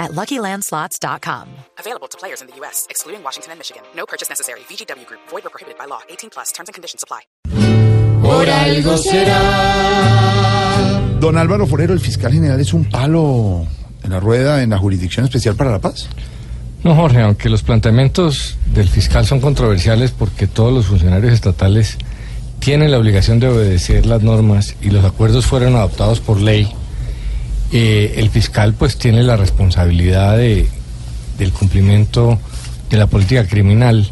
at LuckyLandSlots.com. Available to players in the U.S., excluding Washington and Michigan. No purchase necessary. VGW Group. Void or prohibited by law. 18 plus. Terms and conditions apply. Por algo será. Don Álvaro Forero, el fiscal general, es un palo en la rueda en la Jurisdicción Especial para la Paz. No, Jorge, aunque los planteamientos del fiscal son controversiales porque todos los funcionarios estatales tienen la obligación de obedecer las normas y los acuerdos fueron adoptados por ley, eh, el fiscal pues tiene la responsabilidad de, del cumplimiento de la política criminal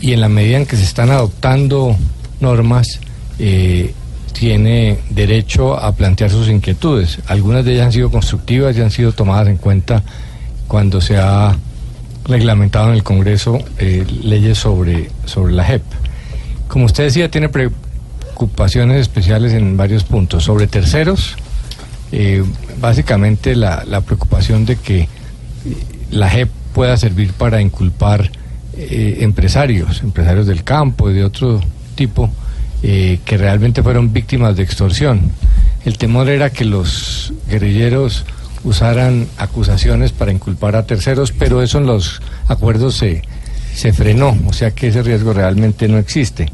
y en la medida en que se están adoptando normas, eh, tiene derecho a plantear sus inquietudes. Algunas de ellas han sido constructivas y han sido tomadas en cuenta cuando se ha reglamentado en el Congreso eh, leyes sobre, sobre la JEP. Como usted decía, tiene preocupaciones especiales en varios puntos. Sobre terceros, eh, básicamente la, preocupación de que la JEP pueda servir para inculpar eh, empresarios, empresarios del campo y de otro tipo, eh, que realmente fueron víctimas de extorsión. El temor era que los guerrilleros usaran acusaciones para inculpar a terceros, pero eso en los acuerdos se, frenó, o sea que ese riesgo realmente no existe.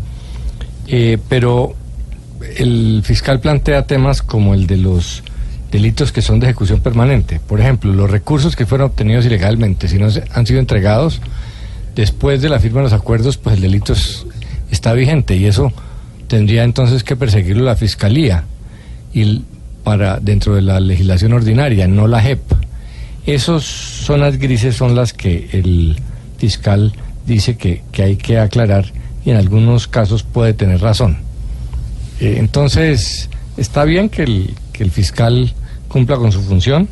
Pero el fiscal plantea temas como el de los delitos que son de ejecución permanente. Por ejemplo, los recursos que fueron obtenidos ilegalmente, si no han sido entregados después de la firma de los acuerdos, pues el delito está vigente y eso tendría entonces que perseguirlo la Fiscalía y para dentro de la legislación ordinaria, no la JEP. Esas zonas grises son las que el fiscal dice que, que hay que aclarar y en algunos casos puede tener razón. Eh, entonces, está bien que el, que el fiscal cumpla con su función.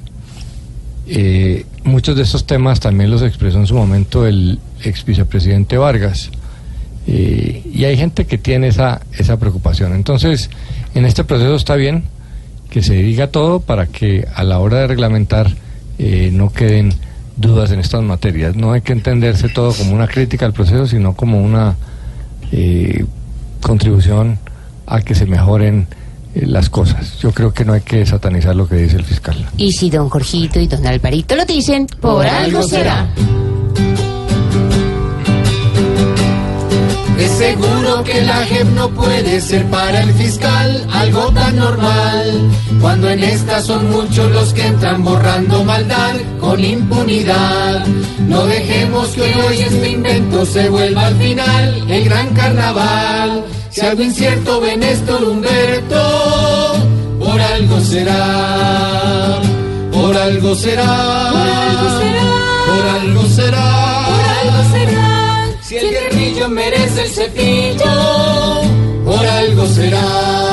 Eh, muchos de estos temas también los expresó en su momento el ex vicepresidente Vargas. Eh, y hay gente que tiene esa, esa preocupación. Entonces, en este proceso está bien que se diga todo para que a la hora de reglamentar eh, no queden dudas en estas materias. No hay que entenderse todo como una crítica al proceso, sino como una eh, contribución a que se mejoren las cosas. Yo creo que no hay que satanizar lo que dice el fiscal. Y si don Jorgito y don Alvarito lo dicen, por, algo será. Es seguro que la JEP no puede ser para el fiscal algo tan normal. Cuando en esta son muchos los que entran borrando maldad con impunidad. No dejemos que hoy este invento se vuelva al final el gran carnaval. Si algo incierto ven Néstor Humberto, por algo será. Por algo será. Por algo será. Por algo será. Por algo será. Si el guerrillo merece el cepillo, por algo será.